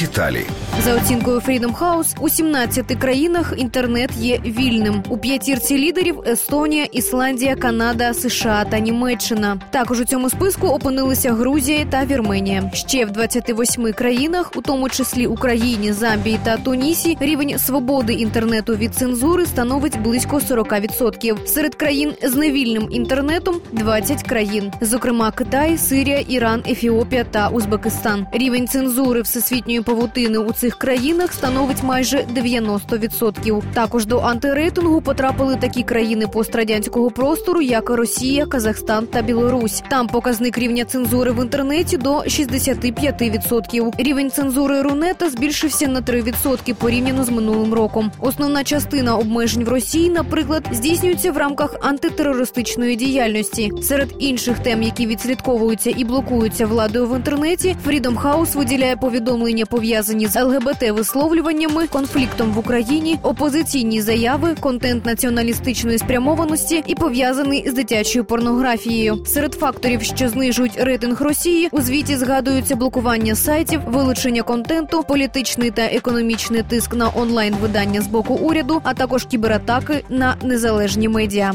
Деталі за оцінкою Freedom House, у 17 країнах інтернет є вільним. У п'ятірці лідерів Естонія, Ісландія, Канада, США та Німеччина. Також у цьому списку опинилися Грузія та Вірменія. Ще в 28 країнах, у тому числі Україні, Замбії та Тунісі, рівень свободи інтернету від цензури становить близько 40%. Серед країн з невільним інтернетом 20 країн, зокрема Китай, Сирія, Іран, Ефіопія та Узбекистан. Рівень цензури всесвітньої павутини у цих країнах становить майже 90%. Також до антирейтингу потрапили такі країни пострадянського простору, як Росія, Казахстан та Білорусь. Там показник рівня цензури в інтернеті до 65%. Рівень цензури Рунета збільшився на 3% порівняно з минулим роком. Основна частина обмежень в Росії, наприклад, здійснюється в рамках антитерористичної діяльності. Серед інших тем, які відслідковуються і блокуються владою в інтернеті, Freedom House виділяє повідомлення пов'язані з ЛГБТ висловлюваннями, конфліктом в Україні, опозиційні заяви, контент націоналістичної спрямованості і пов'язаний з дитячою порнографією. Серед факторів, що знижують рейтинг Росії, у звіті згадуються блокування сайтів, вилучення контенту, політичний та економічний тиск на онлайн видання з боку уряду, а також кібератаки на незалежні медіа.